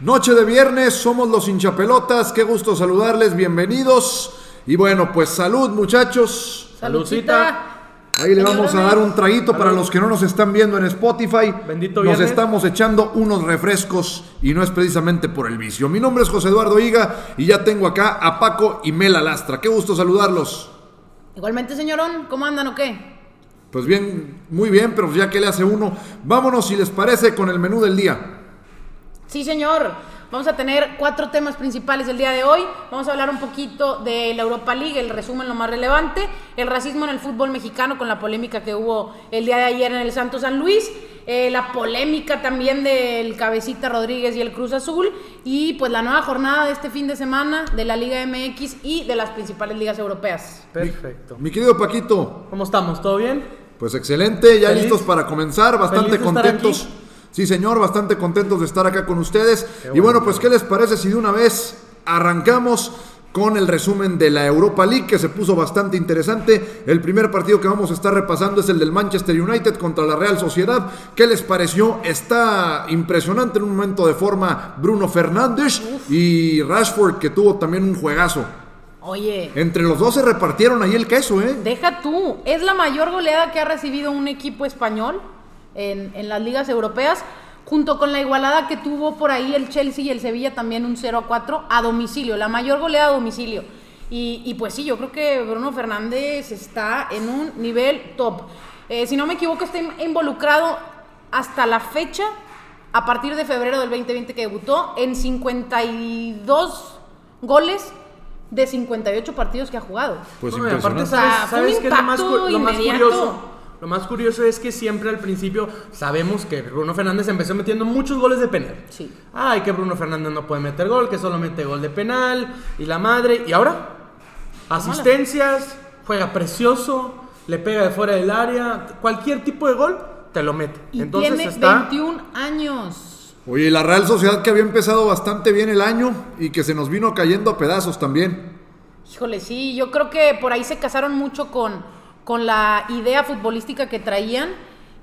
Noche de viernes, somos los hinchapelotas, qué gusto saludarles, bienvenidos. Y bueno, pues salud muchachos. Saludcita. Ahí le vamos a dar un traguito para los que no nos están viendo en Spotify. Bendito Nos viernes. estamos echando unos refrescos y no es precisamente por el vicio. Mi nombre es José Eduardo Higa y ya tengo acá a Paco y Mela Lastra. Qué gusto saludarlos. Igualmente, señorón, ¿cómo andan o qué? Pues bien, muy bien, pero ya que le hace uno, vámonos si les parece con el menú del día. Sí, señor. Vamos a tener cuatro temas principales el día de hoy. Vamos a hablar un poquito de la Europa League, el resumen lo más relevante, el racismo en el fútbol mexicano con la polémica que hubo el día de ayer en el Santo San Luis, eh, la polémica también del Cabecita Rodríguez y el Cruz Azul y pues la nueva jornada de este fin de semana de la Liga MX y de las principales ligas europeas. Perfecto. Mi querido Paquito, ¿Cómo estamos? ¿Todo bien? Pues excelente, ya Feliz. listos para comenzar, bastante Feliz de estar contentos. aquí. Sí, señor, bastante contentos de estar acá con ustedes. Y bueno, bueno, pues, ¿qué les parece si de una vez arrancamos con el resumen de la Europa League, que se puso bastante interesante? El primer partido que vamos a estar repasando es el del Manchester United contra la Real Sociedad. ¿Qué les pareció? Está impresionante en un momento de forma Bruno Fernández y Rashford, que tuvo también un juegazo. Oye, Entre los dos se repartieron ahí el queso, ¿eh? Deja tú, es la mayor goleada que ha recibido un equipo español en, en las ligas europeas, junto con la igualada que tuvo por ahí el Chelsea y el Sevilla también un 0 a 4 a domicilio, la mayor goleada a domicilio. Y, y pues sí, yo creo que Bruno Fernández está en un nivel top. Eh, si no me equivoco, está in- involucrado hasta la fecha, a partir de febrero del 2020 que debutó, en 52 goles de 58 partidos que ha jugado. Pues No, aparte, impresionante. O sea, ¿sabes, fue un sabes qué es lo más, lo más inmediato. curioso? Lo más curioso es que siempre al principio sabemos que Bruno Fernández empezó metiendo muchos goles de penal. Sí. Ay, que Bruno Fernández no puede meter gol, que solo mete gol de penal y la madre. Y ahora, asistencias, juega precioso, le pega de fuera del área, cualquier tipo de gol te lo mete. Y Entonces tiene está 21 años. Oye, la Real Sociedad que había empezado bastante bien el año y que se nos vino cayendo a pedazos también. Híjole, sí, yo creo que por ahí se casaron mucho con, con la idea futbolística que traían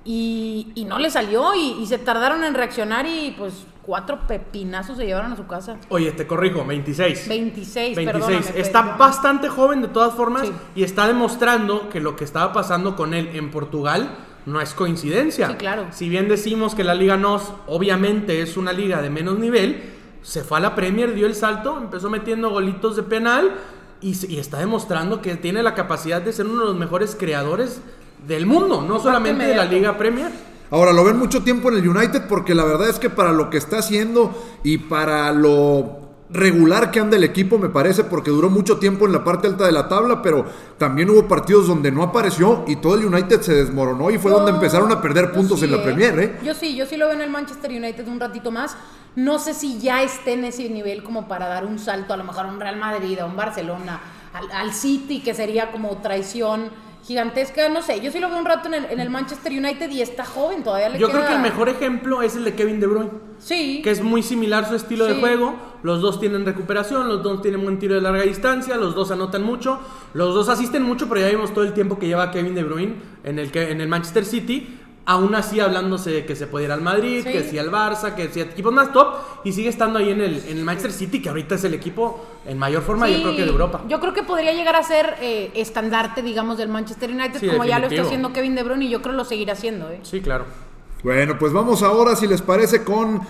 y, y no le salió y, y se tardaron en reaccionar y pues cuatro pepinazos se llevaron a su casa. Oye, te corrijo, 26. 26, 26. perdóname, está perdón. bastante joven de todas formas Sí. y está demostrando que lo que estaba pasando con él en Portugal no es coincidencia. Sí, claro. Si bien decimos que la Liga NOS obviamente es una liga de menos nivel, se fue a la Premier, dio el salto, empezó metiendo golitos de penal y, está demostrando que tiene la capacidad de ser uno de los mejores creadores del mundo, no solamente de la. Liga Premier. Ahora lo ven mucho tiempo en el United porque la verdad es que para lo que está haciendo y para lo regular que anda el equipo me parece porque duró mucho tiempo en la parte alta de la tabla, pero también hubo partidos donde no apareció y todo el United se desmoronó y fue donde empezaron a perder puntos sí, en la Premier, ¿eh? Yo sí, yo sí lo veo en el Manchester United un ratito más. No sé si ya esté en ese nivel como para dar un salto, a lo mejor a un Real Madrid, a un Barcelona, al, al City, que sería como traición gigantesca. No sé, yo sí lo veo un rato en el, en el Manchester United y está joven, todavía le Yo queda- creo que el mejor ejemplo es el de Kevin De Bruyne. Sí. que es muy similar su estilo de juego. Los dos tienen recuperación, los dos tienen buen tiro de larga distancia, los dos anotan mucho, los dos asisten mucho, pero ya vimos todo el tiempo que lleva Kevin De Bruyne en el, que, en el Manchester City. Aún así hablándose de que se puede ir al Madrid, Sí. que sí al Barça, que sí a equipos más top, y sigue estando ahí en el, en el Manchester City, que ahorita es el equipo en mayor forma, yo creo que de Europa. Yo creo que podría llegar a ser eh, estandarte, digamos, del Manchester United, Sí, como ya lo está haciendo Kevin De Bruyne y yo creo que lo seguirá haciendo. ¿eh? Sí, claro. Bueno, pues vamos ahora, si les parece, con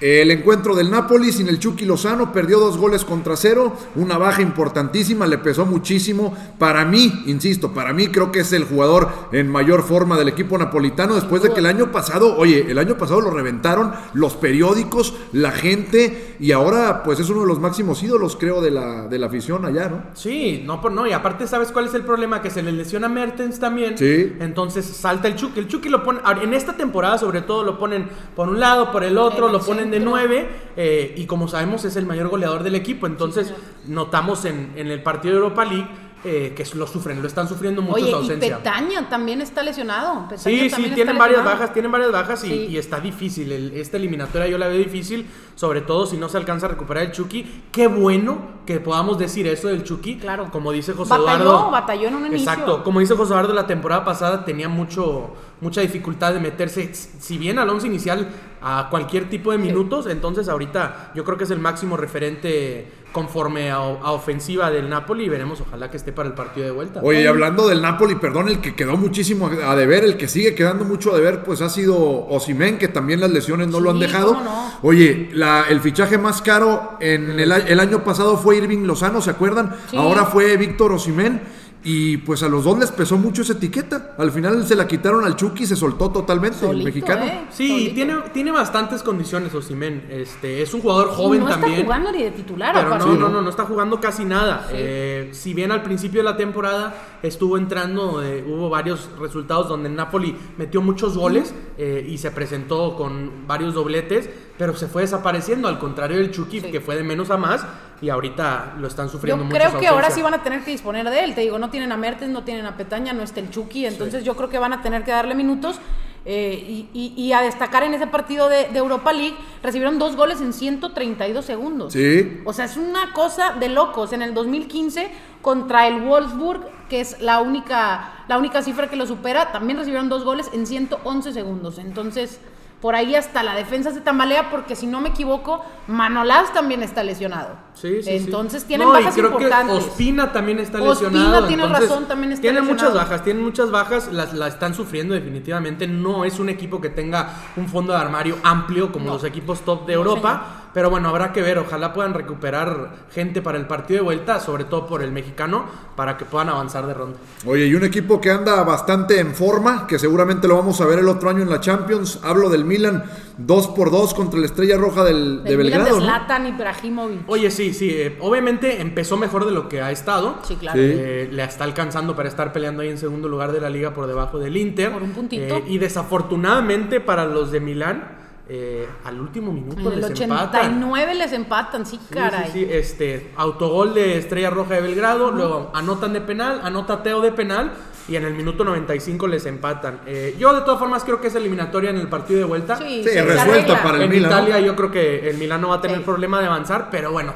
el encuentro del Napoli sin el Chucky Lozano. Perdió dos goles contra cero, una baja importantísima, le pesó muchísimo. Para mí, insisto, para mí creo que es el jugador en mayor forma del equipo napolitano después de que el año pasado, oye, el año pasado lo reventaron los periódicos, la gente, y ahora pues es uno de los máximos ídolos, creo, de la, de la afición allá, ¿no? Sí, no por no. Y aparte, ¿sabes cuál es el problema? Que se le lesiona a Mertens también. Sí. Entonces salta el Chucky. El Chucky lo pone. ahora, En esta temporada, sobre todo, lo ponen por un lado, por el otro, En lo el de centro. nueve. eh, y como sabemos, es el mayor goleador del equipo. Entonces, notamos en, en el partido de Europa League eh, que lo sufren, lo están sufriendo mucho Oye, su y ausencia. Petaña también está lesionado. Petaña Sí, sí, tienen varias lesionado. bajas, tienen varias bajas y, Sí. y está difícil. El- esta eliminatoria yo la veo difícil, sobre todo si no se alcanza a recuperar el Chucky. Qué bueno que podamos decir eso del Chucky. Claro. Como dice José Batalló, Eduardo. batalló en un inicio. Exacto. Como dice José Eduardo, la temporada pasada tenía mucho, mucha dificultad de meterse, si bien al once inicial a cualquier tipo de minutos, entonces ahorita yo creo que es el máximo referente conforme a, a ofensiva del Napoli y veremos ojalá que esté para el partido de vuelta. Oye, y hablando del Napoli, perdón, el que quedó muchísimo a deber, el que sigue quedando mucho a deber, pues ha sido Osimen, que también las lesiones no lo han dejado. cómo no. Oye, la- el fichaje más caro en el, a- el año pasado fue Irving Lozano, ¿se acuerdan? Sí. Ahora fue Víctor Osimen. Y pues a los dos les pesó mucho esa etiqueta. Al final se la quitaron al Chucky y se soltó totalmente el mexicano. ¿eh? Sí, Solito. tiene, tiene bastantes condiciones Osimen. Este, es un jugador joven no también. está jugando ni de titular, Pero no, Sí, no, ¿no? no, no está jugando casi nada. Eh, si bien al principio de la temporada estuvo entrando, eh, hubo varios resultados donde el Napoli metió muchos goles eh, y se presentó con varios dobletes, pero se fue desapareciendo, al contrario del Chucky, Sí. que fue de menos a más, y ahorita lo están Yo sufriendo mucho. creo su que ahora sí van a tener que disponer de él. Te digo, no tienen a Mertens, no tienen a Petaña, no está el Chucky. Entonces yo creo que van a tener que darle minutos. eh, y, y- y a destacar en ese partido de, de Europa League, recibieron dos goles en 132 segundos. Sí. O sea, es una cosa de locos. En el 2015, contra el Wolfsburg, que es la única, la única cifra que lo supera, también recibieron dos goles en 111 segundos. Entonces, por ahí hasta la defensa se tambalea, porque si no me equivoco, Manolás también está lesionado. Sí, sí, sí. Entonces tienen No, y bajas creo importantes. que Ospina también está Ospina, lesionado. tienes entonces, razón, también está Tienen lesionado. muchas bajas, tienen muchas bajas, las, las están sufriendo definitivamente. No es un equipo que tenga un fondo de armario amplio como No. los equipos top de No, Europa. Pero bueno, habrá que ver, ojalá puedan recuperar gente para el partido de vuelta, sobre todo por el mexicano, para que puedan avanzar de ronda. Oye, y un equipo que anda bastante en forma, que seguramente lo vamos a ver el otro año en la Champions. Hablo del Milan, 2 por 2 contra la Estrella Roja del, de Del Milan Belgrado. de ¿no? Zlatan Ibrahimovic. Oye, sí, sí, eh, obviamente empezó mejor de lo que ha estado. Sí, claro. Sí. Eh, le está alcanzando para estar peleando ahí en segundo lugar de la liga por debajo del Inter. Por un puntito. Eh, y desafortunadamente para los de Milán, eh, al último minuto En el les empatan. 89 les empatan, sí, Sí, caray. sí, sí, este, autogol de Estrella Roja de Belgrado, luego anotan de penal, anota Teo de penal y en el minuto 95 les empatan. Eh, yo de todas formas creo que es eliminatoria en el partido de vuelta. Sí, Sí, se resuelta para el en Milan, Italia yo creo que el Milan no va a tener Sí. problema de avanzar, pero bueno,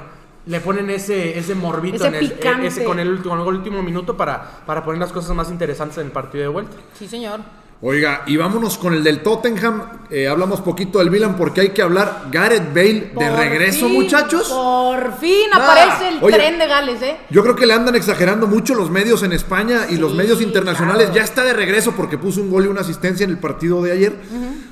le ponen ese, ese morbito Ese en el, ese con el último, con el último minuto para, para poner las cosas más interesantes en el partido de vuelta. Sí, señor. Oiga, y vámonos con el del Tottenham. Eh, hablamos poquito del Milan porque hay que hablar. Gareth Bale de Por regreso, fin, muchachos. Por fin Ah, aparece el oye. tren de Gales, ¿eh? Yo creo que le andan exagerando mucho los medios en España y los medios internacionales. claro. Ya está de regreso porque puso un gol y una asistencia en el partido de ayer.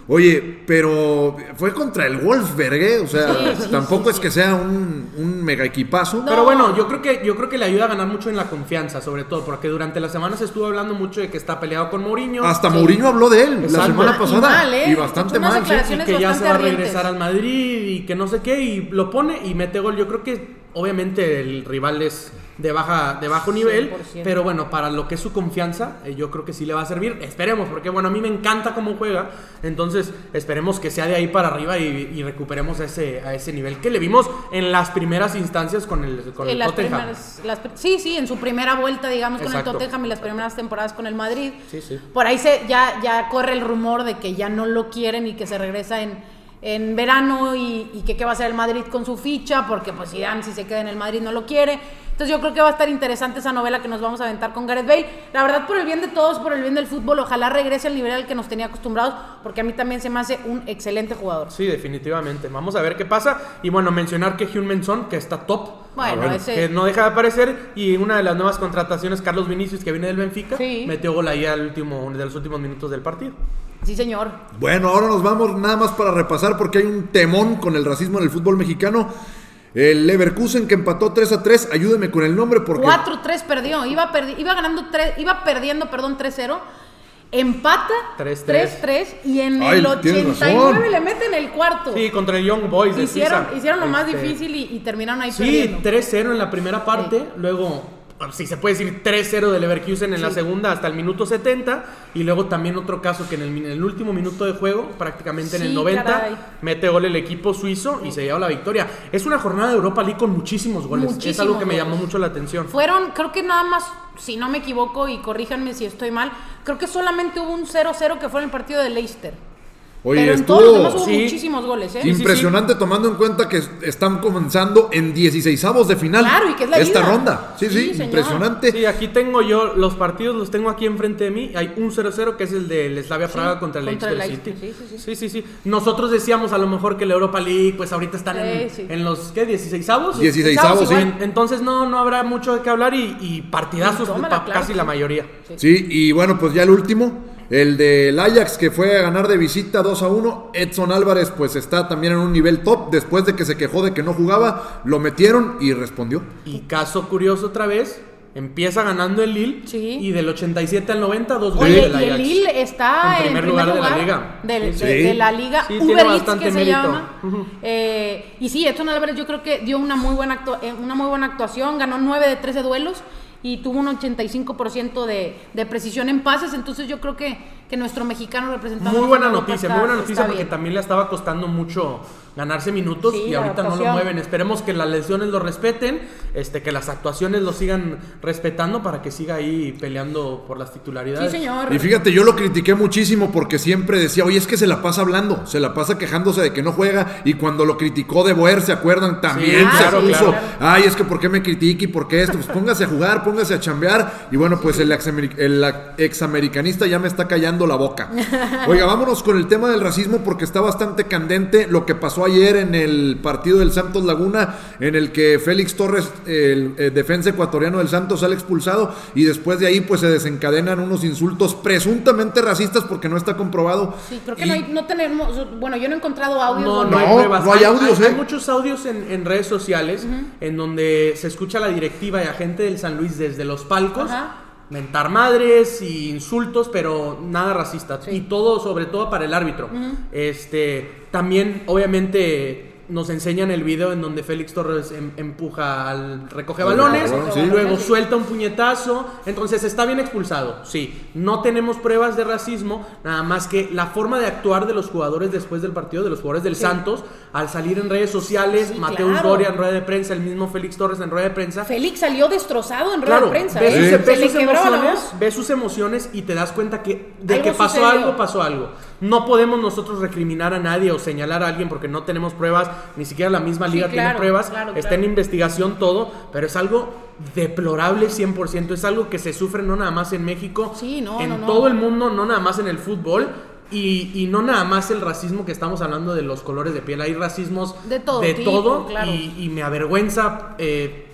Oye, pero fue contra el Wolfsberg, ¿eh? O sea, Sí, sí, tampoco sí, es sí. que sea un, un mega equipazo. No. Pero bueno, yo creo que yo creo que le ayuda a ganar mucho en la confianza, sobre todo porque durante la semana se estuvo hablando mucho de que está peleado con Mourinho. Hasta Sí. Mourinho habló de él la Exacto. semana Y pasada. mal, ¿eh? Y bastante unas mal. sí. y que ya se va a ardientes. regresar al Madrid y que no sé qué y lo pone y mete gol. Yo creo que obviamente el rival es de baja de bajo nivel, 100%. pero bueno, para lo que es su confianza, eh, yo creo que sí le va a servir. Esperemos, porque bueno, a mí me encanta cómo juega, entonces esperemos que sea de ahí para arriba y, y recuperemos a ese a ese nivel que le vimos en las primeras instancias con el con En el las Tottenham. primeras- las sí, sí, en su primera vuelta, digamos, con Exacto. el Tottenham y las primeras temporadas con el Madrid. Sí, sí. Por ahí se, ya, ya corre el rumor de que ya no lo quieren y que se regresa en, en verano y, y que qué va a hacer el Madrid con su ficha, porque pues Zidane si se queda en el Madrid no lo quiere. Entonces yo creo que va a estar interesante esa novela que nos vamos a aventar con Gareth Bale. La verdad, por el bien de todos, por el bien del fútbol, ojalá regrese al nivel al que nos tenía acostumbrados, porque a mí también se me hace un excelente jugador. Sí, definitivamente. Vamos a ver qué pasa. Y bueno, mencionar que Hyun Son, que está top. Bueno, ese... que no deja de aparecer. Y una de las nuevas contrataciones, Carlos Vinicius, que viene del Benfica, Sí. metió gol ahí al último, de los últimos minutos del partido. Sí, señor. Bueno, ahora nos vamos nada más para repasar porque hay un temón con el racismo en el fútbol mexicano. El Leverkusen que empató 3 a 3. Ayúdeme con el nombre porque. 4-3 perdió. Iba, perdi- iba ganando 3, iba perdiendo, perdón, 3-0. Empata 3-3. 3-3 y en Ay, el tienes 89 razón. le meten el cuarto. Sí, contra el Young Boys de hicieron, Suiza. hicieron lo más Este, difícil y, y terminaron ahí Sí, perdiendo. 3-0 en la primera parte. Luego, si se puede decir 3-0 de Leverkusen en la segunda hasta el minuto 70. Y luego también otro caso que en el, en el último minuto de juego, prácticamente en el Sí, 90, caray. mete gol el equipo suizo y se lleva la victoria. Es una jornada de Europa League con muchísimos goles. es algo que me llamó mucho la atención. Fueron, creo que nada más, si no me equivoco y corríjanme si estoy mal, creo que solamente hubo un 0-0 que fue en el partido de Leicester. Oye, Pero en estuvo todos los demás hubo sí. muchísimos goles, ¿eh? sí, impresionante tomando en cuenta que están comenzando en 16 avos de final. Claro, y que es la Esta ronda. Sí, sí, señor. impresionante. Sí, aquí tengo yo los partidos, los tengo aquí enfrente de mí. Hay un 0-0 que es el del Slavia Praga contra el contra el Leicester City. Sí, sí, sí, sí, sí. Nosotros decíamos a lo mejor que la Europa League, pues ahorita están en, Sí, sí. en los, ¿qué? 16 avos. 16 Avos, sí. Entonces no, no habrá mucho de qué hablar y, y partidazos, Tómala, pa- claro casi la sí. mayoría. Sí, y bueno, pues ya el último, el del Ajax que fue a ganar de visita 2 a 1. Edson Álvarez pues está también en un nivel top después de que se quejó de que no jugaba, lo metieron y respondió. Y caso curioso otra vez, empieza ganando el Lille Sí. y del 87 al 90 dos goles Oye, del y Ajax. el Lille está En en primer lugar de la liga. del- Sí, de, de la liga Sí, Uber tiene Eats, que se mérito. llama. Ujú. Eh, y sí, Edson Álvarez yo creo que dio una muy buena, actua- eh, una muy buena actuación, ganó 9 de 13 duelos y tuvo un 85% de, de precisión en pases, entonces yo creo que, que nuestro mexicano representante Muy buena noticia, está- muy buena noticia porque bien. también le estaba costando mucho ganarse minutos Sí, y ahorita no lo mueven. Esperemos que las lesiones lo respeten, este, que las actuaciones lo sigan respetando para que siga ahí peleando por las Sí, titularidades. señor. Y fíjate, yo lo critiqué muchísimo porque siempre decía, oye, es que se la pasa hablando, se la pasa quejándose de que no juega. Y cuando lo criticó de Boer, ¿se acuerdan? También Sí, se claro, puso, claro. ay, es que ¿por qué me critica y por qué esto? Pues póngase a jugar, póngase a chambear. Y bueno, pues el, el examericanista ya me está callando la boca. Oiga, vámonos con el tema del racismo porque está bastante candente lo que pasó ayer en el partido del Santos Laguna, en el que Félix Torres, el, eh, defensa ecuatoriano del Santos, sale expulsado y después de ahí pues se desencadenan unos insultos presuntamente racistas porque no está comprobado. Sí, creo que Y- no, hay- no tenemos, bueno, yo no he encontrado audios. No, hay pruebas. no hay audios, hay, ¿eh? muchos audios en, en redes sociales en donde se escucha la directiva y a gente del San Luis desde los palcos. Ajá. Mentar madres y insultos, pero nada racista. Y todo, sobre todo para el árbitro. Este, también, obviamente, nos enseñan el video en donde Félix Torres em- empuja al recoge Al balones, sí. luego Sí. suelta un puñetazo, entonces está bien expulsado. Sí, no tenemos pruebas de racismo, nada más que la forma de actuar de los jugadores después del partido, de los jugadores del Santos, al salir en redes sociales, Sí, Mateus claro. Doria en rueda de prensa, el mismo Félix Torres en rueda de prensa. Félix salió destrozado en rueda Claro, de prensa. ves, ¿eh? sus, ves le sus emociones, ves sus emociones y te das cuenta que de Algo que pasó sucedió. algo, pasó algo. No podemos nosotros recriminar a nadie o señalar a alguien porque no tenemos pruebas, ni siquiera la misma Sí, liga tiene pruebas, claro, está en investigación todo, pero es algo deplorable 100%, es algo que se sufre no nada más en México, Sí, no, en no, no. todo el mundo, no nada más en el fútbol. Y, y no nada más el racismo que estamos hablando de los colores de piel, hay racismos De todo de tipo, todo y, y me avergüenza eh,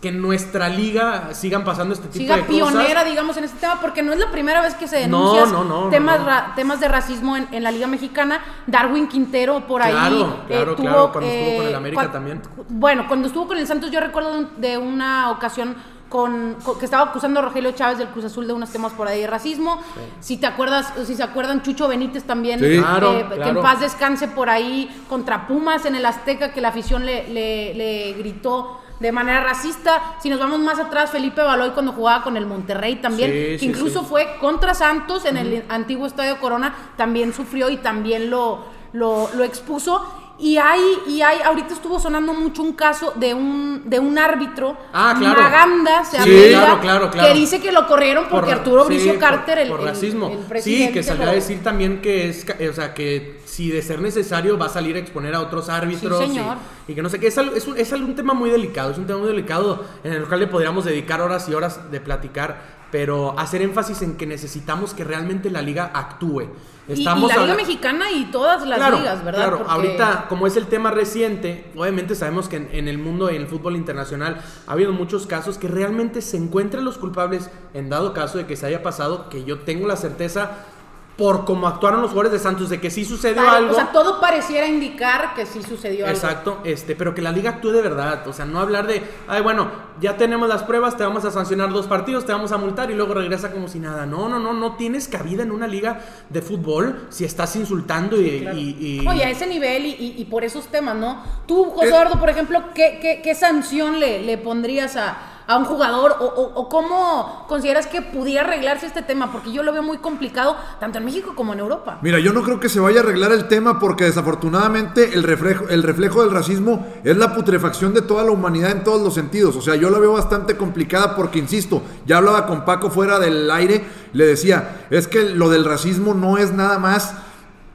que en nuestra liga sigan pasando este tipo siga de pionera, cosas. digamos, en este tema, porque no es la primera vez que se No, denuncian no, no, no, temas, ra- temas de racismo en, en la Liga Mexicana. Darwin Quintero por ahí. Claro, eh, claro, tuvo, claro, cuando estuvo con el eh, América también. Bueno, cuando estuvo con el Santos, yo recuerdo de un- de una ocasión con, con- que estaba acusando a Rogelio Chávez del Cruz Azul de unos temas por ahí de racismo. Si te acuerdas, si se acuerdan, Chucho Benítez también, Sí. eh, Claro, que en paz descanse por ahí contra Pumas en el Azteca, que la afición le, le- le gritó de manera racista. Si nos vamos más atrás, Felipe Baloy cuando jugaba con el Monterrey también, Sí, que sí, incluso sí. fue contra Santos en el antiguo Estadio Corona, también sufrió y también lo, lo, lo expuso. Y hay, y hay, ahorita estuvo sonando mucho un caso de un, de un árbitro, Ah, claro. Maganda, se Sí, claro, claro, que dice que lo corrieron porque Por- Arturo sí, Bricio por- Carter, el, por el- racismo. el sí, presidente, que salió lo- a decir también que es, ca- o sea, que si de ser necesario va a salir a exponer a otros árbitros Sí, señor. Y, que no sé qué, es, es, un, es un tema muy delicado, es un tema muy delicado en el cual le podríamos dedicar horas y horas de platicar, pero hacer énfasis en que necesitamos que realmente la liga actúe. y, y Estamos la Liga Mexicana y todas las claro, ligas, ¿verdad? Claro, Porque- ahorita, como es el tema reciente, obviamente sabemos que en, en el mundo, en el fútbol internacional, ha habido muchos casos que realmente se encuentran los culpables, en dado caso de que se haya pasado, que yo tengo la certeza, por cómo actuaron los jugadores de Santos, de que sí sucedió Pare- algo. O sea, todo pareciera indicar que sí sucedió algo. Exacto, este, pero que la liga actúe de verdad, o sea, no hablar de, ay, bueno, ya tenemos las pruebas, te vamos a sancionar dos partidos, te vamos a multar y luego regresa como si nada. No, no, no, no tienes cabida en una liga de fútbol si estás insultando y, Claro. y- y- Oye, a ese nivel y, y- y por esos temas, ¿no? Tú, José Eh. Eduardo, por ejemplo, ¿qué, qué, qué sanción le, le pondrías a, a un jugador o, o- o cómo consideras que pudiera arreglarse este tema? Porque yo lo veo muy complicado tanto en México como en Europa. Mira, yo no creo que se vaya a arreglar el tema porque desafortunadamente el reflejo, el reflejo del racismo es la putrefacción de toda la humanidad en todos los sentidos. O sea, yo la veo bastante complicada porque, insisto, ya hablaba con Paco fuera del aire, le decía, es que lo del racismo no es nada más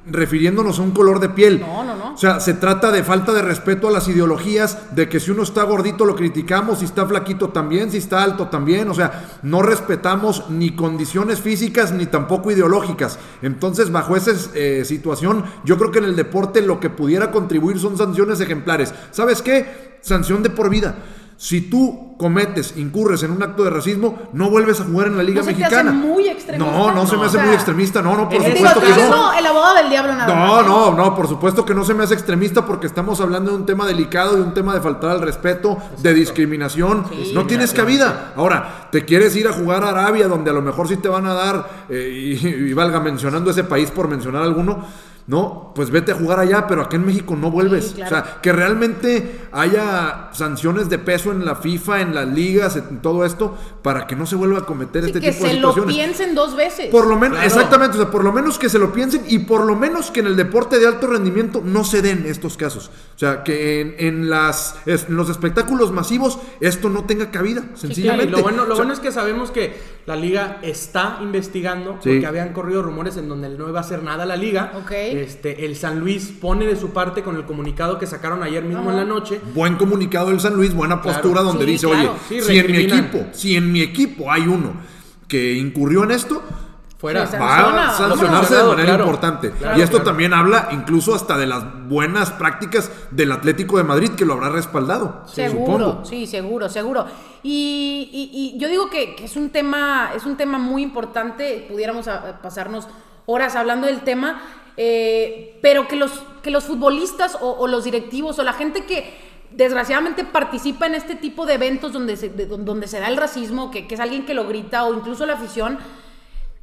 refiriéndonos a un color de piel. No, no, no. O sea, se trata de falta de respeto a las ideologías, de que si uno está gordito lo criticamos, si está flaquito también, si está alto también. O sea, no respetamos ni condiciones físicas ni tampoco ideológicas. Entonces, bajo esa eh, situación, yo creo que en el deporte lo que pudiera contribuir son sanciones ejemplares. ¿Sabes qué? Sanción de por vida. Si tú cometes, incurres en un acto de racismo, no vuelves a jugar en la Liga ¿No se te Mexicana. hace muy extremista? No, no se me No, hace o sea, muy extremista. No, no, por supuesto que no. siendo el abogado del diablo nada No, más. no, no, por supuesto que no se me hace extremista porque estamos hablando de un tema delicado, de un tema de faltar al respeto, de discriminación. no tienes cabida. Ahora, te quieres ir a jugar a Arabia, donde a lo mejor sí te van a dar, eh, y, y valga mencionando ese país por mencionar alguno. No, pues vete a jugar allá, pero acá en México no vuelves. Sí, claro. O sea, que realmente haya sanciones de peso en la FIFA, en las ligas, en todo esto, para que no se vuelva a cometer Sí, este que tipo de se lo situaciones. piensen dos veces. Por lo menos, Claro. exactamente, o sea, por lo menos que se lo piensen y por lo menos que en el deporte de alto rendimiento no se den estos casos. O sea, que en, en las, en los espectáculos masivos esto no tenga cabida, Sí, sencillamente. y lo bueno, lo O sea, bueno es que sabemos que la liga está investigando, Sí. porque habían corrido rumores en donde no iba a hacer nada la liga. Ok. Este, el San Luis pone de su parte con el comunicado que sacaron ayer mismo Ajá. en la noche. Buen comunicado del San Luis, buena Claro. postura donde Sí, dice, claro. oye, Sí, si en mi equipo, si en mi equipo hay uno que incurrió en esto, Fuera. Sí, va Sanciona, a sancionarse de manera claro. importante. Claro, y esto claro. también habla incluso hasta de las buenas prácticas del Atlético de Madrid que lo habrá respaldado. Seguro, supongo. sí, seguro, seguro. Y, y- y yo digo que, que es un tema, es un tema muy importante. Pudiéramos a- a pasarnos horas hablando del tema, eh, pero que los, que los futbolistas o, o los directivos o la gente que desgraciadamente participa en este tipo de eventos donde se, de- donde se da el racismo, que, que es alguien que lo grita o incluso la afición,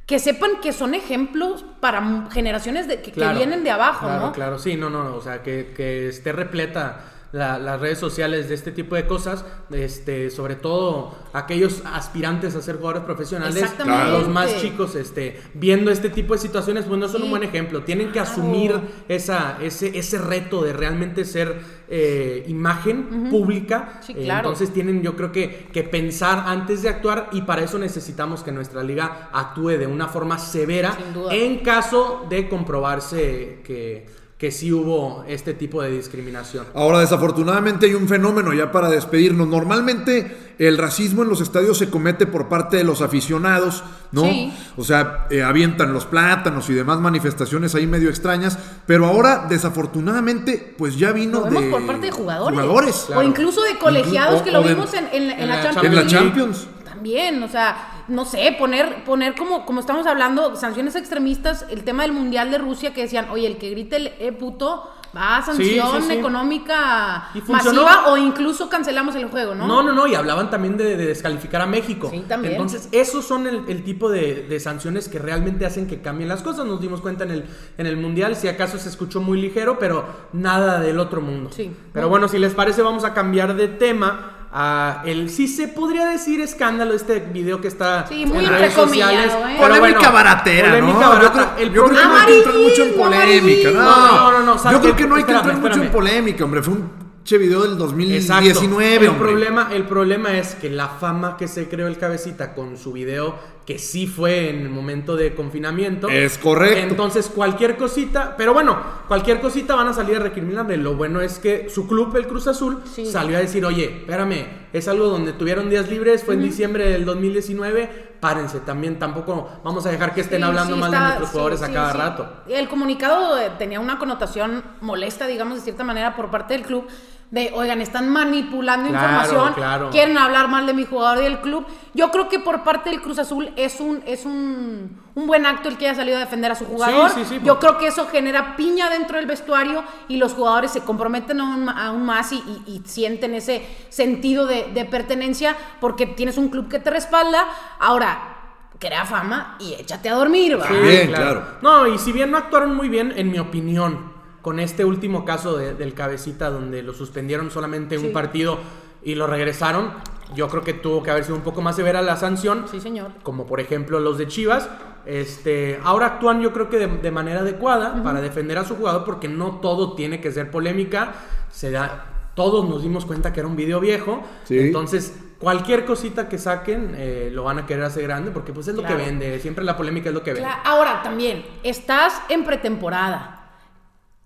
que sepan que son ejemplos para generaciones de, que, vienen de abajo, claro, ¿no? Claro, sí, no, no, o sea, que, que esté repleta la- las redes sociales de este tipo de cosas, este, sobre todo aquellos aspirantes a ser jugadores profesionales, los más chicos, este, viendo este tipo de situaciones, pues no son Sí. un buen ejemplo, tienen que Claro. asumir esa, ese, ese reto de realmente ser eh, imagen pública, Sí, Eh, claro. entonces tienen yo creo que, que pensar antes de actuar y para eso necesitamos que nuestra liga actúe de una forma severa Sin duda. en caso de comprobarse que, que sí hubo este tipo de discriminación. Ahora, desafortunadamente hay un fenómeno ya para despedirnos. Normalmente el racismo en los estadios se comete por parte de los aficionados, ¿no? Sí. O sea, eh, avientan los plátanos y demás manifestaciones ahí medio extrañas. Pero ahora, desafortunadamente, pues ya vino Lo vemos de por parte de jugadores. jugadores. O incluso de colegiados Inclu- que lo de- vimos en, en la- en en la la Champions En la League. Champions. También, o sea, no sé, poner, poner como, como estamos hablando, sanciones extremistas, el tema del Mundial de Rusia que decían, oye, el que grite el eh, puto va a sanción sí, sí. económica Y funcionó. masiva o incluso cancelamos el juego, ¿no? No, no, no, y hablaban también de, de descalificar a México. Sí, también. Entonces, esos son el, el tipo de, de sanciones que realmente hacen que cambien las cosas. Nos dimos cuenta en el, en el Mundial, si acaso se escuchó muy ligero, pero nada del otro mundo. Sí. Pero bueno, si les parece, vamos a cambiar de tema. A el sí se podría decir escándalo, este video que está Sí, muy en redes sociales. ¿eh? Pero Polémica baratera, polémica ¿no? barata. Yo creo, el yo creo que problema- no hay que entrar mucho en polémica. No, No, no, no, ¿sabes Yo creo qué? que no hay que Espérame, entrar mucho en espérame. polémica, hombre. Fue un che video del Exacto. 2019, el hombre. problema, el problema es que la fama que se creó el cabecita con su video, que sí fue en el momento de confinamiento. Es correcto. Entonces, cualquier cosita, pero bueno, cualquier cosita van a salir a recriminarle. Lo bueno es que su club, el Cruz Azul, Sí. salió a decir, oye, espérame, es algo donde tuvieron días libres, fue en diciembre del 2019, párense también, tampoco vamos a dejar que estén Sí, hablando sí, mal de nuestros sí, jugadores a cada rato. El comunicado eh, tenía una connotación molesta, digamos, de cierta manera, por parte del club. De, oigan, están manipulando Claro, información, claro. quieren hablar mal de mi jugador y del club. Yo creo que por parte del Cruz Azul es un, es un, un buen acto el que haya salido a defender a su jugador. sí, sí, Yo porque- creo que eso genera piña dentro del vestuario y los jugadores se comprometen aún, aún más y, y- y sienten ese sentido de, de pertenencia porque tienes un club que te respalda. Ahora, crea fama y échate a dormir, ¿va? Sí. Bien, claro. No, y si bien no actuaron muy bien, en mi opinión, con este último caso de- del cabecita donde lo suspendieron solamente Sí. un partido y lo regresaron, yo creo que tuvo que haber sido un poco más severa la sanción. Sí, señor. Como por ejemplo los de Chivas. Este, ahora actúan yo creo que de, de manera adecuada para defender a su jugador porque no todo tiene que ser polémica. Se da, todos nos dimos cuenta que era un video viejo. Sí. Entonces, cualquier cosita que saquen eh, lo van a querer hacer grande porque pues es lo Claro. que vende. Siempre la polémica es lo que vende. Ahora también, estás en pretemporada.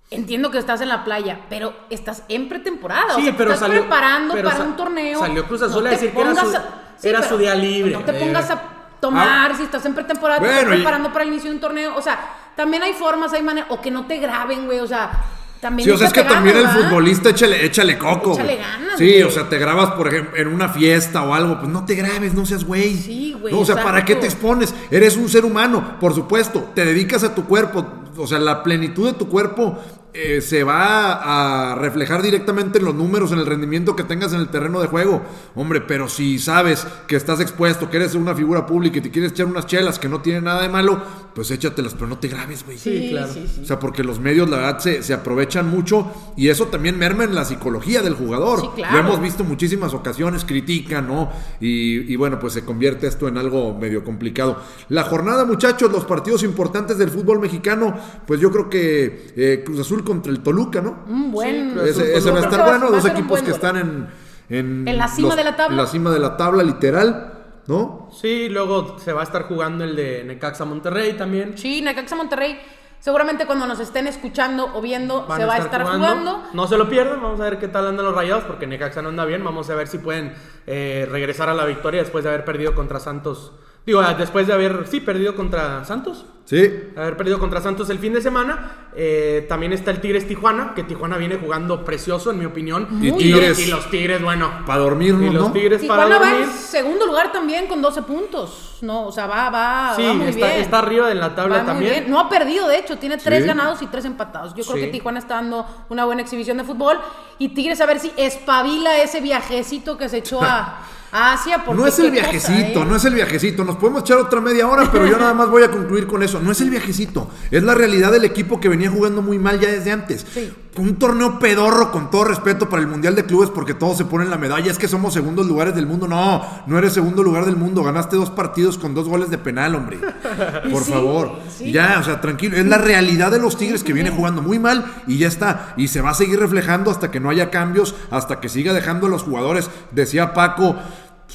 Entiendo que estás en la playa, pero estás en pretemporada. Sí, o sea, pero estás salió- preparando pero para un torneo. salió Cruz Azul a decir que era su- a- era su día libre. No te pongas a tomar si estás en pretemporada, te estás y- preparando para el inicio de un torneo. O sea, también hay formas, hay maneras. O que no te graben, güey. O sea, también. Sí, o sea, es que también el futbolista échale, échale coco. Échale güey. ganas, Sí, güey. o sea, te grabas, por ejemplo, en una fiesta o algo, pues no te grabes, no seas güey. Sí, güey, No, o sea, ¿para qué te expones? Eres un ser humano, por supuesto, te dedicas a tu cuerpo, o sea, la plenitud de tu cuerpo eh, se va a reflejar directamente en los números, en el rendimiento que tengas en el terreno de juego. Hombre, pero si sabes que estás expuesto, que eres una figura pública y te quieres echar unas chelas que no tienen nada de malo, pues échatelas, pero no te grabes, güey. Sí, claro. sí, sí. O sea, porque los medios, la verdad, se, se aprovechan mucho y eso también merma en la psicología del jugador. Sí, claro. Lo hemos visto muchísimas ocasiones, critican, ¿no? Y, y bueno, pues se convierte esto en algo medio complicado. La jornada, muchachos, los partidos importantes del fútbol mexicano, pues yo creo que eh, Cruz Azul contra el Toluca, ¿no? Un buen. Cruz Azul Ese, ese va a estar Va bueno, dos equipos buen que están en... En, En la cima de la tabla. En la cima de la tabla, literal, ¿no? Sí, luego se va a estar jugando el de Necaxa Monterrey también. Sí, Necaxa Monterrey. Seguramente cuando nos estén escuchando o viendo, Van se va a estar jugando. No se lo pierdan, vamos a ver qué tal andan los rayados, porque Necaxa no anda bien. Vamos a ver si pueden eh, regresar a la victoria después de haber perdido contra Santos. Digo, ah, después de haber, sí, perdido contra Santos. Sí. Haber perdido contra Santos el fin de semana. Eh, también está el Tigres Tijuana, que Tijuana viene jugando precioso, en mi opinión. Y los- Tigres- y los Tigres, bueno. Para dormirnos, Y los. Tigres para Tijuana va dormir. en segundo lugar también con 12 puntos. No, o sea, va, va, Sí, va muy está, bien. está arriba de la tabla Va muy también. bien. No ha perdido, de hecho, tiene tres Sí. ganados y tres empatados. Yo creo que Tijuana está dando una buena exhibición de fútbol. Y Tigres a ver si espabila ese viajecito que se echó a, a Asia. Porque No es el cosa, viajecito, ¿eh? no es el viajecito. Nos podemos echar otra media hora, pero yo nada más voy a concluir con eso. No es el viajecito, es la realidad del equipo que venía jugando muy mal ya desde antes. Sí. Un torneo pedorro, con todo respeto para el Mundial de Clubes, porque todos se ponen la medalla. Es que somos segundos lugares del mundo. No, no eres segundo lugar del mundo. Ganaste dos partidos con dos goles de penal, hombre. Por Sí, favor. sí. Ya, o sea, tranquilo. Es la realidad de los Tigres que viene jugando muy mal y ya está. Y se va a seguir reflejando hasta que no haya cambios, hasta que siga dejando a los jugadores. Decía Paco.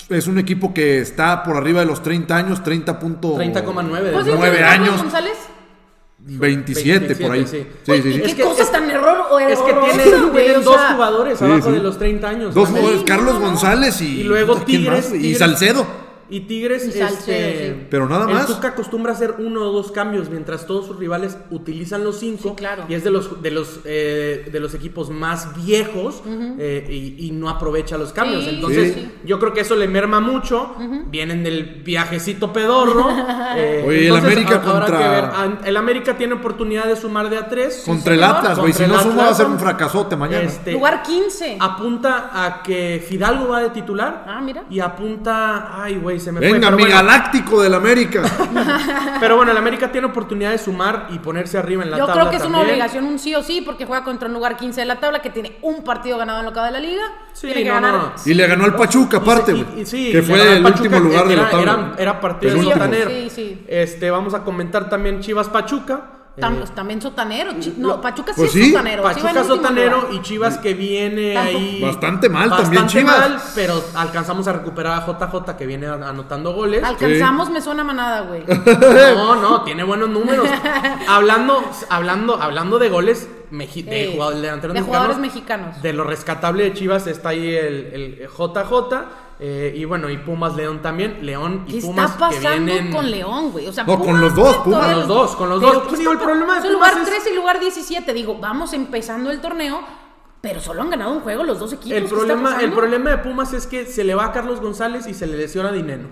Es un equipo que está por arriba de los 30 años, 30 punto 30,9 de ¿Pues sí, nueve tiene Carlos años. González? 27, por ahí. 27, Sí, sí. Oye, sí, ¿y sí. qué Es que- cosas es- tan error o Es que tienen, güey, tienen o dos sea, jugadores Sí, abajo sí. de los 30 años. Dos Carlos. González y, Y luego ¿quién Tigres, más? y Tigres- Salcedo. Y Tigres, Y Salcedo, este, sí. Pero nada más. El Tuca acostumbra a hacer uno o dos cambios mientras todos sus rivales utilizan los cinco. Sí, claro. Y es de los de los eh, de los equipos más viejos eh, y, y no aprovecha los cambios. Sí, Entonces, yo creo que eso le merma mucho. Vienen del viajecito pedorro. eh, Oye, el América contra- que ver. An- El América tiene oportunidad de sumar de a tres. Contra el. Atlas, güey. Si no suma va a ser un fracasote mañana. Este, Lugar 15. apunta a que Fidalgo va de titular. Ah, mira. Y apunta. Ay, güey, se me fue. Venga, mi bueno. galáctico del América. Pero bueno, el América tiene oportunidad de sumar y ponerse arriba en la Yo tabla. creo que es una obligación, un sí o sí, porque juega contra un lugar 15 de la tabla que tiene un partido ganado en lo que va de la liga. Sí, tiene que no, ganar. no. Y le ganó el Pachuca, aparte, Y y- sí, que fue al el Pachuca, último lugar de la tabla. Era, era partido de sí. Este, vamos a comentar también Chivas Pachuca. Tam- Eh, también sotanero. No, lo- Pachuca sí pues es sí. sotanero. sí Pachuca último sotanero lugar. y Chivas que viene ahí. Bastante mal también bastante Chivas. mal, pero alcanzamos a recuperar a JJ que viene anotando goles. Alcanzamos, me suena manada, güey. No, no, tiene buenos números. hablando, hablando, hablando de goles meji- de, Ey, jugadores, de mexicanos, jugadores mexicanos. De lo rescatable de Chivas está ahí el, el JJ. Eh, y bueno, y Pumas León también. León y ¿Qué Pumas está que pasando vienen. con León, güey? O sea, No, con los dos, Pumas. Con los dos, con los Pero, dos. ¿qué Pues digo, el problema es Pumas lugar es- 13 y lugar 17. Digo, vamos empezando el torneo, pero solo han ganado un juego los dos equipos. El ¿qué está problema, el problema de Pumas es que se le va a Carlos González y se le lesiona Dinero.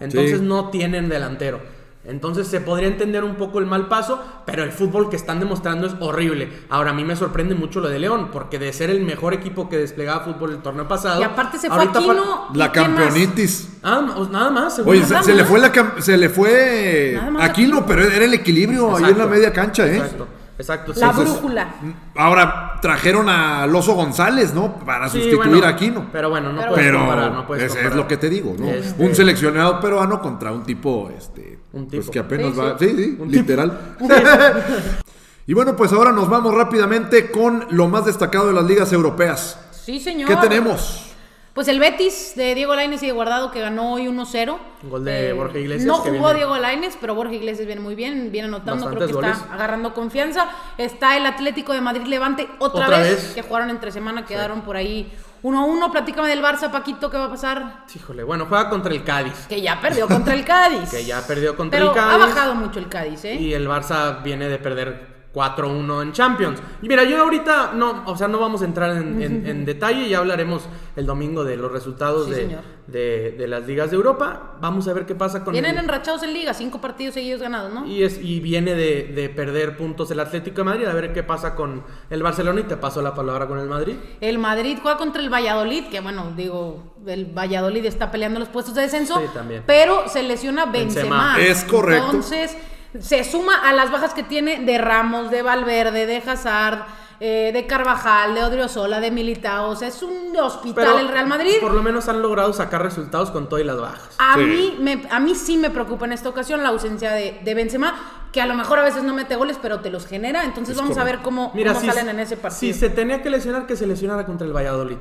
Entonces Sí. no tienen delantero. Entonces se podría entender un poco el mal paso, pero el fútbol que están demostrando es horrible. Ahora a mí me sorprende mucho lo de León, porque de ser el mejor equipo que desplegaba fútbol el torneo pasado. Y aparte se fue Aquino. La ¿y quién más? campeonitis. Ah, nada más. seguro. Oye, se, Nada se le fue la cam- se le fue Aquino, pero era el equilibrio ahí en la media cancha, ¿eh? Exacto, exacto. sí, La brújula. Ahora trajeron a Loso González, ¿no? Para Sí, sustituir bueno, a Aquino. Pero bueno, no Pero- puedes Pero comparar, no puedes es, lo que te digo, ¿no? Este- Un seleccionado peruano contra un tipo, este, Un pues tipo. que apenas Sí, va, sí. sí, sí, literal. y bueno, pues ahora nos vamos rápidamente con lo más destacado de las ligas europeas. Sí, señor. ¿Qué tenemos? Pues el Betis de Diego Lainez y de Guardado que ganó hoy 1-0. Un gol de Borja Iglesias, No jugó Diego Lainez, pero Borja Iglesias viene muy bien, viene anotando, creo que está agarrando confianza. Está el Atlético de Madrid Levante otra, Otra vez, vez. que jugaron entre semana, quedaron por ahí 1-1. Platícame del Barça, Paquito, ¿qué va a pasar? Híjole, bueno, juega contra el Cádiz. Que ya perdió contra el Cádiz. Que ya perdió contra pero el Cádiz. ha bajado mucho el Cádiz, ¿eh? Y el Barça viene de perder 4-1 en Champions. Y mira, yo ahorita no, o sea, no vamos a entrar en, en- en detalle, ya hablaremos el domingo de los resultados Sí, de, de- de las ligas de Europa. Vamos a ver qué pasa con Vienen el- enrachados en liga, cinco partidos seguidos ganados, ¿no? y, es, y viene de, de perder puntos el Atlético de Madrid, a ver qué pasa con el Barcelona y te paso la palabra con el Madrid. El Madrid juega contra el Valladolid, que bueno, digo, el Valladolid está peleando los puestos de descenso, Sí, también. pero se lesiona Benzema. Benzema. Es correcto. Entonces, se suma a las bajas que tiene de Ramos, de Valverde, de Hazard, eh, de Carvajal, de Odriozola, de Militao. O sea, es un hospital el Real Madrid. por lo menos han logrado sacar resultados con todo y las bajas. A, Sí. mí me, a mí sí me preocupa en esta ocasión la ausencia de, de Benzema, que a lo mejor a veces no mete goles, pero te los genera. Entonces Es vamos a ver cómo, Mira, cómo si, salen en ese partido. si se tenía que lesionar, que se lesionara contra el Valladolid.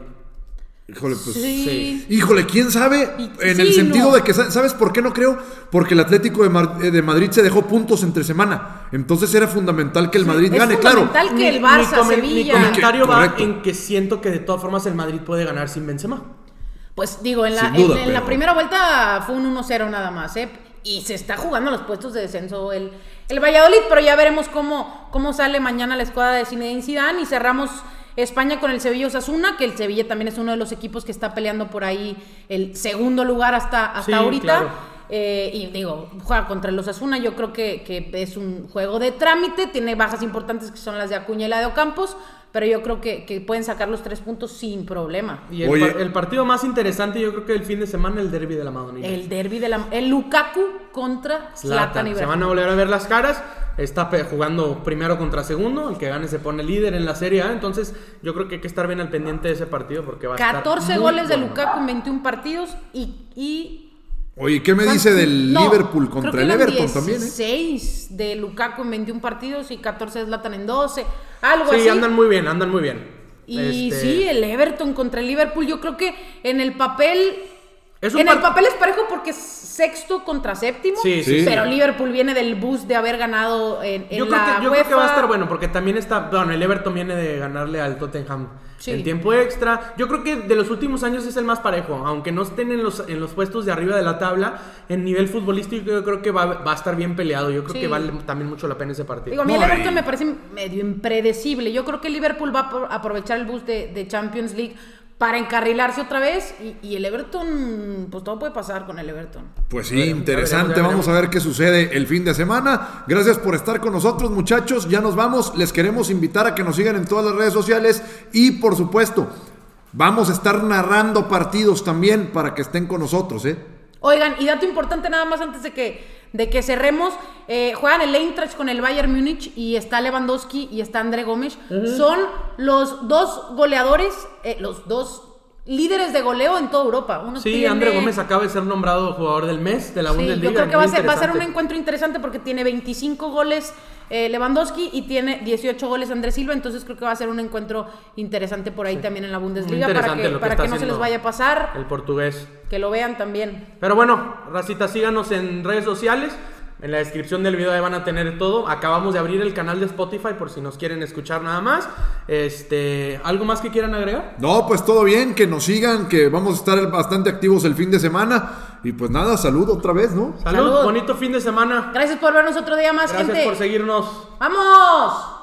Híjole, pues. sí. sí. Híjole, quién sabe, en sí, el sentido no. de que, sa- ¿sabes por qué no creo? Porque el Atlético de, Mar- eh, de Madrid se dejó puntos entre semana. Entonces era fundamental que el Madrid es gane, claro. fundamental que el Mi- Barça, mi, mi Sevilla. comentario va Correcto. en que siento que de todas formas el Madrid puede ganar sin Benzema. Pues digo, en la, duda, en- en la primera vuelta fue un 1-0 nada más, ¿eh? Y se está jugando los puestos de descenso el, el Valladolid, pero ya veremos cómo, cómo sale mañana la escuadra de Zinedine Zidane y cerramos España con el Sevilla Osasuna, que el Sevilla también es uno de los equipos que está peleando por ahí el segundo lugar hasta, hasta Sí, ahorita. claro. Eh, y digo, juega contra el Osasuna, yo creo que, que es un juego de trámite, tiene bajas importantes que son las de Acuña y la de Ocampos, pero yo creo que, que pueden sacar los tres puntos sin problema. Y el, Oye. par- el partido más interesante yo creo que el fin de semana el derby de la Madonina. El derby de la. El Lukaku contra Zlatan Se van a volver a ver las caras. Está jugando primero contra segundo. El que gane se pone líder en la Serie A. Entonces, yo creo que hay que estar bien al pendiente de ese partido porque va a estar 14 muy goles de bueno. Lukaku en 21 partidos y. y Oye, ¿qué me dice del No, Liverpool creo contra que el Everton también, eh? 16 de Lukaku en 21 partidos y 14 de Zlatan en 12. Algo Sí, así. andan muy bien, andan muy bien. Y Este, sí, el Everton contra el Liverpool, yo creo que en el papel. En el papel es parejo porque es sexto contra séptimo. Sí, sí, sí. Pero Liverpool viene del boost de haber ganado en, en Yo, creo la que, yo creo que va a UEFA. estar bueno porque también está. Bueno, el Everton viene de ganarle al Tottenham Sí. en tiempo extra. Yo creo que de los últimos años es el más parejo. Aunque no estén en los, en los puestos de arriba de la tabla, en nivel futbolístico yo creo que va, va a estar bien peleado. Yo creo Sí. que vale también mucho la pena ese partido. Digo, a mí el Everton me parece medio impredecible. Yo creo que Liverpool va a apro- aprovechar el boost de, de Champions League para encarrilarse otra vez. Y, y el Everton, pues todo puede pasar con el Everton. Pues sí, interesante. veremos, ya Vamos a ver qué sucede el fin de semana. Gracias por estar con nosotros, muchachos. Ya nos vamos. Les queremos invitar a que nos sigan en todas las redes sociales. Y por supuesto, vamos a estar narrando partidos también para que estén con nosotros, ¿eh? Oigan, y dato importante nada más antes de que, de que cerremos, eh, juegan el Eintracht con el Bayern Múnich y está Lewandowski y está André Gómez. Son los dos goleadores, eh, los dos líderes de goleo en toda Europa. Uno Sí, tiene- André Gómez acaba de ser nombrado jugador del mes de la Sí, Bundesliga. yo creo que va ser, va a ser un encuentro interesante porque tiene 25 goles eh, Lewandowski y tiene 18 goles Andrés Silva, entonces creo que va a ser un encuentro interesante por ahí también en la Bundesliga para que, lo que para está que no se les vaya a pasar, El portugués. que lo vean también. Pero bueno, racita, síganos en redes sociales. En la descripción del video ahí van a tener todo. Acabamos de abrir el canal de Spotify por si nos quieren escuchar nada más. Este, ¿algo más que quieran agregar? No, pues todo bien, que nos sigan, que vamos a estar bastante activos el fin de semana. Y pues nada, salud otra vez, ¿no? Salud, Salud. bonito fin de semana. Gracias por vernos otro día más, Gracias gente. por seguirnos. ¡Vamos!